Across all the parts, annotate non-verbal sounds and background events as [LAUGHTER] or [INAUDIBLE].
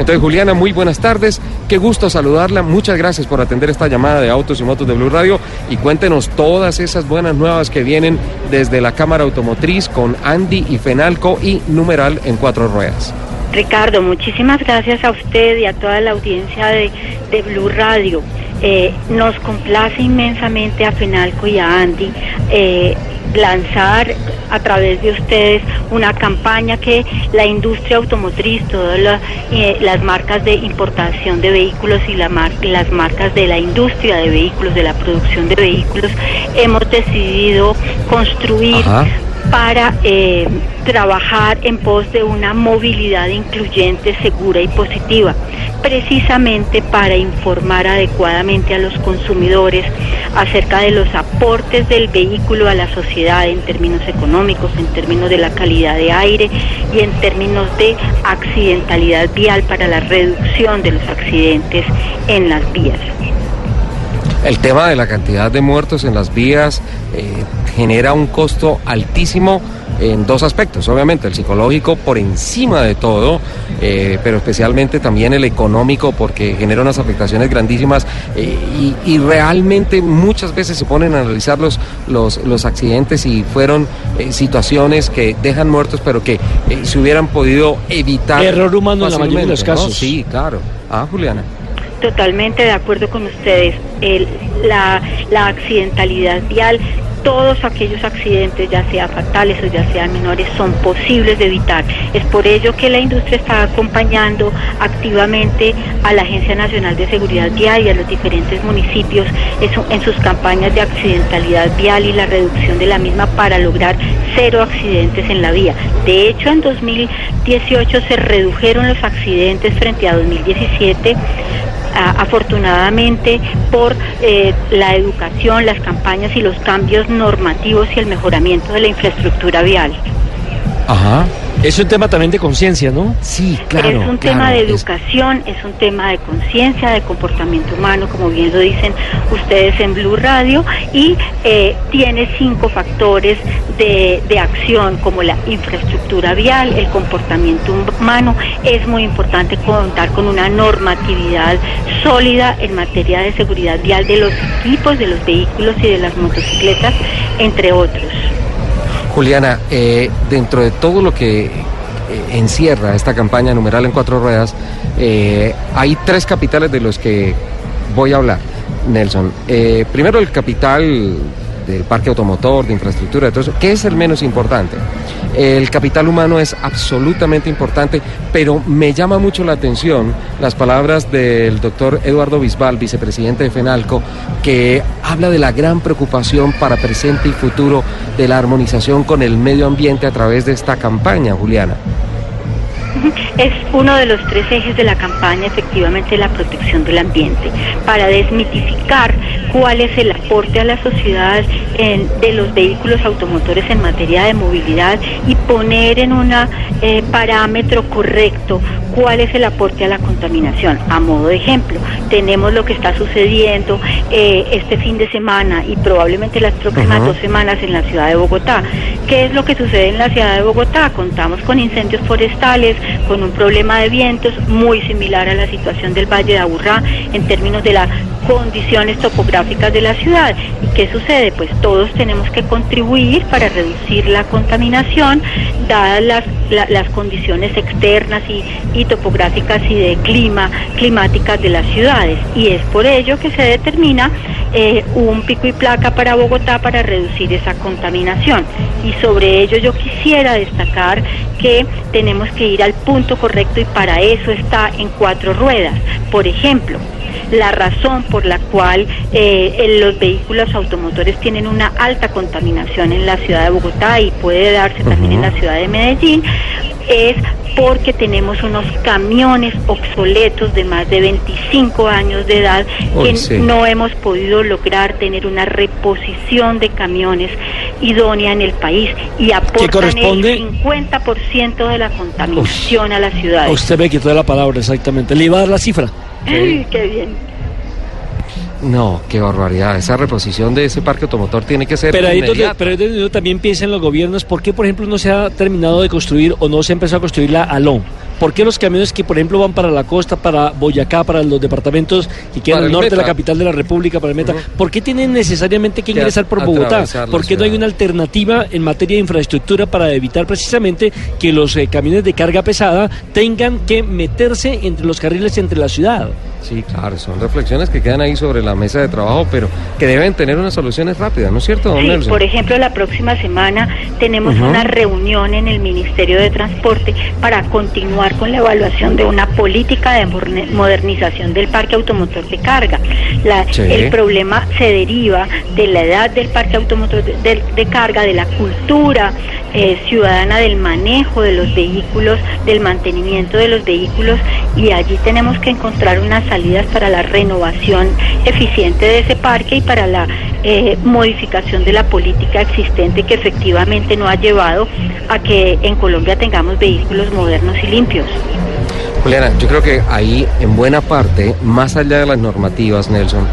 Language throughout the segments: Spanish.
Entonces, Juliana, muy buenas tardes. Qué gusto saludarla. Muchas gracias por atender esta llamada de Autos y Motos de Blue Radio y cuéntenos todas esas buenas nuevas que vienen desde la Cámara Automotriz con Andy y Fenalco y Numeral en cuatro ruedas. Ricardo, muchísimas gracias a usted y a toda la audiencia de, de Blue Radio. Eh, nos complace inmensamente a Fenalco y a Andy eh, lanzar a través de ustedes una campaña que la industria automotriz, todas eh, las marcas de importación de vehículos y la mar, las marcas de la industria de vehículos, de la producción de vehículos, hemos decidido construir. Para eh, trabajar en pos de una movilidad incluyente, segura y positiva, precisamente para informar adecuadamente a los consumidores acerca de los aportes del vehículo a la sociedad en términos económicos, en términos de la calidad de aire y en términos de accidentalidad vial para la reducción de los accidentes en las vías. El tema de la cantidad de muertos en las vías eh, genera un costo altísimo en dos aspectos. Obviamente el psicológico por encima de todo, eh, pero especialmente también el económico porque genera unas afectaciones grandísimas eh, y, y, realmente muchas veces se ponen a analizar los, los, los accidentes y fueron eh, situaciones que dejan muertos pero que se hubieran podido evitar. Error humano en la mayoría de los casos. ¿no? Sí, claro. Ah, Juliana. Totalmente de acuerdo con ustedes. La, la accidentalidad vial todos aquellos accidentes, ya sea fatales o ya sean menores, son posibles de evitar. Es por ello que la industria está acompañando activamente a la Agencia Nacional de Seguridad Vial y a los diferentes municipios en sus campañas de accidentalidad vial y la reducción de la misma para lograr cero accidentes en la vía. De hecho, en 2018 se redujeron los accidentes frente a 2017 afortunadamente por eh, la educación, las campañas y los cambios normativos y el mejoramiento de la infraestructura vial. Ajá. Es un tema también de conciencia, ¿no? Sí, claro. Es un claro, tema de educación, es... es un tema de conciencia, de comportamiento humano, como bien lo dicen ustedes en Blue Radio, y eh, tiene cinco factores de, de, acción, como la infraestructura vial, el comportamiento humano. Es muy importante contar con una normatividad sólida en materia de seguridad vial de los equipos, de los vehículos y de las motocicletas, entre otros. Juliana, eh, dentro de todo lo que eh, encierra esta campaña numeral en cuatro ruedas, eh, hay tres capitales de los que voy a hablar, Nelson. Primero el capital del parque automotor, de infraestructura, de todo eso, que es el menos importante. El capital humano es absolutamente importante, pero me llama mucho la atención las palabras del doctor Eduardo Bisbal, vicepresidente de FENALCO, que habla de la gran preocupación para presente y futuro de la armonización con el medio ambiente a través de esta campaña, Juliana. [LAUGHS] Es uno de los tres ejes de la campaña, efectivamente, la protección del ambiente, para desmitificar cuál es el aporte a la sociedad de los vehículos automotores en materia de movilidad y poner en un eh, parámetro correcto cuál es el aporte a la contaminación. A modo de ejemplo, tenemos lo que está sucediendo eh, este fin de semana y probablemente las próximas uh -huh. dos semanas en la ciudad de Bogotá. ¿Qué es lo que sucede en la ciudad de Bogotá? Contamos con incendios forestales, con un problema de vientos muy similar a la situación del Valle de Aburrá en términos de las condiciones topográficas de la ciudad. ¿Y qué sucede? Pues todos tenemos que contribuir para reducir la contaminación, dadas las, la, las condiciones externas y, y topográficas y de clima, climáticas de las ciudades. Y es por ello que se determina eh, un pico y placa para Bogotá para reducir esa contaminación. Y sobre ello yo quisiera destacar que tenemos que ir al punto correcto y para eso está en cuatro ruedas. Por ejemplo, la razón por la cual eh, los vehículos automotores tienen una alta contaminación en la ciudad de Bogotá y puede darse uh -huh. también en la ciudad de Medellín es porque tenemos unos camiones obsoletos de más de 25 años de edad que no hemos podido lograr tener una reposición de camiones idónea en el país y aportan el 50% de la contaminación a la ciudad. Usted me quitó la palabra exactamente. Le iba a dar la cifra. Ay, qué bien. No, qué barbaridad. Esa reposición de ese parque automotor tiene que ser. Pero ahí, donde, pero ahí también piensa en los gobiernos, ¿por qué, por ejemplo, no se ha terminado de construir o no se ha empezado a construir la Alon? ¿Por qué los camiones que, por ejemplo, van para la costa, para Boyacá, para los departamentos que quedan al norte de la capital de la República, para el Meta, ¿por qué tienen necesariamente que ingresar por Bogotá? ¿Por qué no hay una alternativa en materia de infraestructura para evitar precisamente que los eh, camiones de carga pesada tengan que meterse entre los carriles entre la ciudad? Sí, claro, son reflexiones que quedan ahí sobre la mesa de trabajo, pero que deben tener unas soluciones rápidas, ¿no es cierto, don sí, Por ejemplo, la próxima semana tenemos una reunión en el Ministerio de Transporte para continuar con la evaluación de una política de modernización del parque automotor de carga. El problema se deriva de la edad del parque automotor de, carga, de la cultura eh, ciudadana del manejo de los vehículos, del mantenimiento de los vehículos y allí tenemos que encontrar unas salidas para la renovación eficiente de ese parque y para la eh, modificación de la política existente que efectivamente no ha llevado a que en Colombia tengamos vehículos modernos y limpios. Juliana, yo creo que ahí en buena parte, más allá de las normativas, Nelson,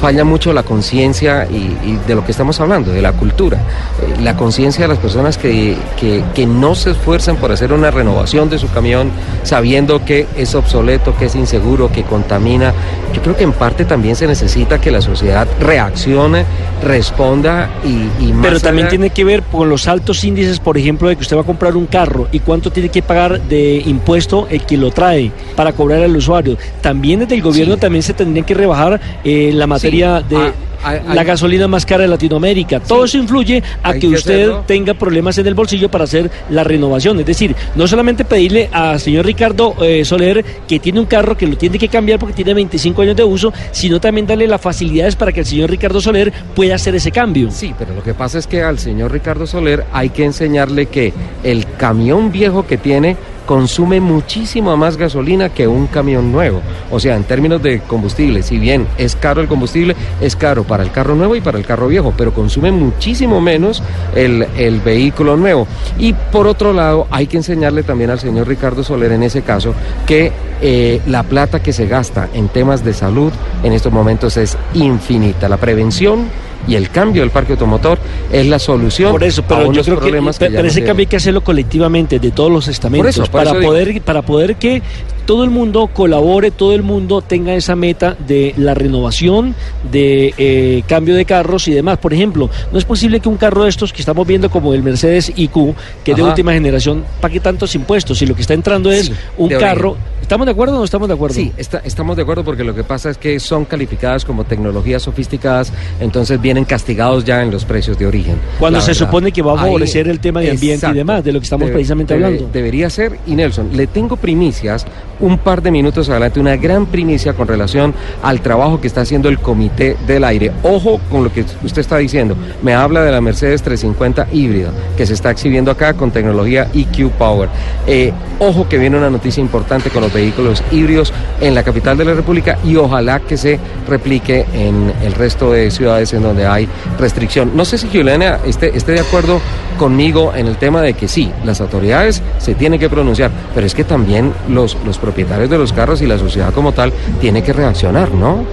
falla mucho la conciencia y, de lo que estamos hablando, de la cultura. Eh, la conciencia de las personas que, que, no se esfuerzan por hacer una renovación de su camión sabiendo que es obsoleto, que es inseguro, que contamina. Yo creo que en parte también se necesita que la sociedad reaccione, responda y... y Pero también tiene que ver con los altos índices, por ejemplo, de que usted va a comprar un carro y cuánto tiene que pagar de impuesto el que lo trae para cobrar al usuario. También desde el gobierno también se tendría que rebajar eh, la materia de ah, la gasolina más cara de Latinoamérica. Todo eso influye a que, usted tenga problemas en el bolsillo para hacer la renovación. Es decir, no solamente pedirle al señor Ricardo eh, Soler que tiene un carro que lo tiene que cambiar porque tiene 25 años de uso, sino también darle las facilidades para que el señor Ricardo Soler pueda hacer ese cambio. Sí, pero lo que pasa es que al señor Ricardo Soler hay que enseñarle que el camión viejo que tiene consume muchísimo más gasolina que un camión nuevo. O sea, en términos de combustible, si bien es caro el combustible, es caro para el carro nuevo y para el carro viejo, pero consume muchísimo menos el, vehículo nuevo. Y por otro lado, hay que enseñarle también al señor Ricardo Soler en ese caso que eh, la plata que se gasta en temas de salud en estos momentos es infinita. La prevención y el cambio del parque automotor es la solución por eso pero yo creo que, pero ese cambio hay que hacerlo colectivamente de todos los estamentos para poder para poder que todo el mundo colabore, todo el mundo tenga esa meta de la renovación, de eh, cambio de carros y demás. Por ejemplo, no es posible que un carro de estos que estamos viendo como el Mercedes IQ, que es de última generación, pague tantos impuestos. Y lo que está entrando es un carro. ¿Estamos de acuerdo o no estamos de acuerdo? Sí, estamos de acuerdo porque lo que pasa es que son calificadas como tecnologías sofisticadas, entonces vienen castigados ya en los precios de origen. Cuando se supone que va a favorecer el tema de ambiente y demás, de lo que estamos precisamente hablando. Debería ser, y Nelson, le tengo primicias un par de minutos adelante una gran primicia con relación al trabajo que está haciendo el Comité del Aire. Ojo con lo que usted está diciendo. Me habla de la Mercedes 350 híbrida que se está exhibiendo acá con tecnología EQ Power. Eh, ojo que viene una noticia importante con los vehículos híbridos en la capital de la República y ojalá que se replique en el resto de ciudades en donde hay restricción. No sé si Juliana esté, esté de acuerdo conmigo en el tema de que sí, las autoridades se tienen que pronunciar, pero es que también los, los propietarios de los carros y la sociedad como tal tiene que reaccionar, ¿no?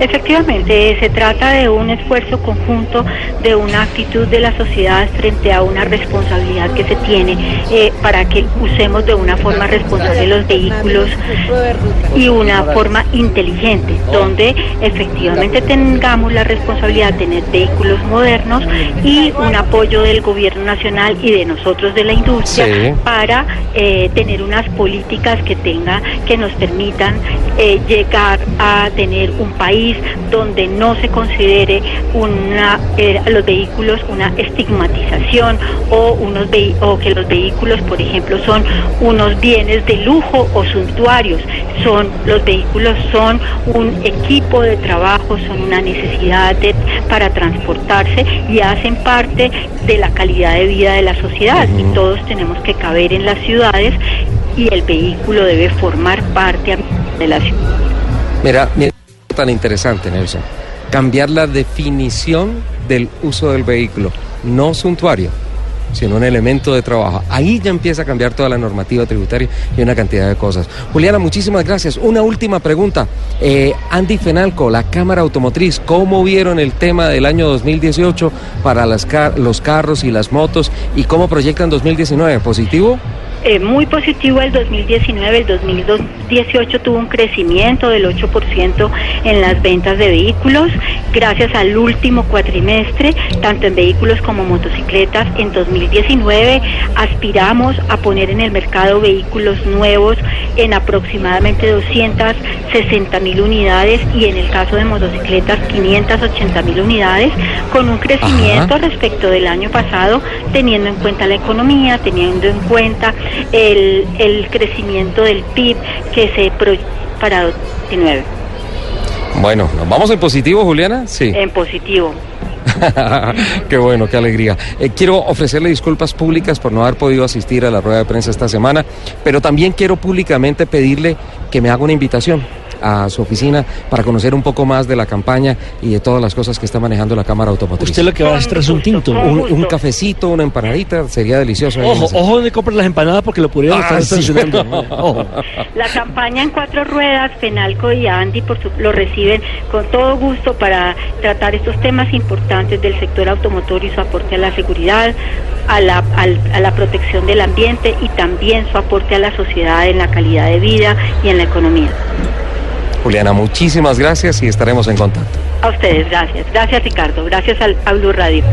Efectivamente, se trata de un esfuerzo conjunto, de una actitud de la sociedad frente a una responsabilidad que se tiene eh, para que usemos de una forma responsable los vehículos y una forma inteligente, donde efectivamente tengamos la responsabilidad de tener vehículos modernos y un apoyo del gobierno nacional y de nosotros de la industria para eh, tener unas políticas que tenga, que nos permitan eh, llegar a tener un país donde no se considere una, eh, los vehículos una estigmatización o, unos o que los vehículos, por ejemplo, son unos bienes de lujo o suntuarios. Son, los vehículos son un equipo de trabajo, son una necesidad de para transportarse y hacen parte de la calidad de vida de la sociedad y todos tenemos que caber en las ciudades y el vehículo debe formar parte de la ciudad. Mira, mira, tan interesante, Nelson. Cambiar la definición del uso del vehículo, no suntuario sino un elemento de trabajo. Ahí ya empieza a cambiar toda la normativa tributaria y una cantidad de cosas. Juliana, muchísimas gracias. Una última pregunta. Eh, Andy Fenalco, la Cámara Automotriz, ¿cómo vieron el tema del año 2018 para los carros y las motos y cómo proyectan 2019? ¿Positivo? Eh, muy positivo el 2019, el 2018 tuvo un crecimiento del 8% en las ventas de vehículos, gracias al último cuatrimestre, tanto en vehículos como motocicletas. En 2019 aspiramos a poner en el mercado vehículos nuevos en aproximadamente 260 mil unidades y en el caso de motocicletas 580 mil unidades, con un crecimiento respecto del año pasado, teniendo en cuenta la economía, teniendo en cuenta el, el crecimiento del PIB que se proyecta para 2019. Bueno, ¿nos vamos en positivo, Juliana? Sí. En positivo. [LAUGHS] qué bueno, qué alegría. Eh, quiero ofrecerle disculpas públicas por no haber podido asistir a la rueda de prensa esta semana, pero también quiero públicamente pedirle que me haga una invitación a su oficina para conocer un poco más de la campaña y de todas las cosas que está manejando la Cámara Automotriz. Usted lo que va a hacer es un tinto. Un, cafecito, una empanadita, sería delicioso. Ojo, ojo donde compras las empanadas porque lo pudieron estar estacionando. [LAUGHS] La campaña en cuatro ruedas, Penalco y Andy por lo reciben con todo gusto para tratar estos temas importantes del sector automotor y su aporte a la seguridad, a la, a la protección del ambiente y también su aporte a la sociedad en la calidad de vida y en la economía. Juliana, muchísimas gracias y estaremos en contacto. A ustedes, gracias. Gracias Ricardo, gracias al, a Radio.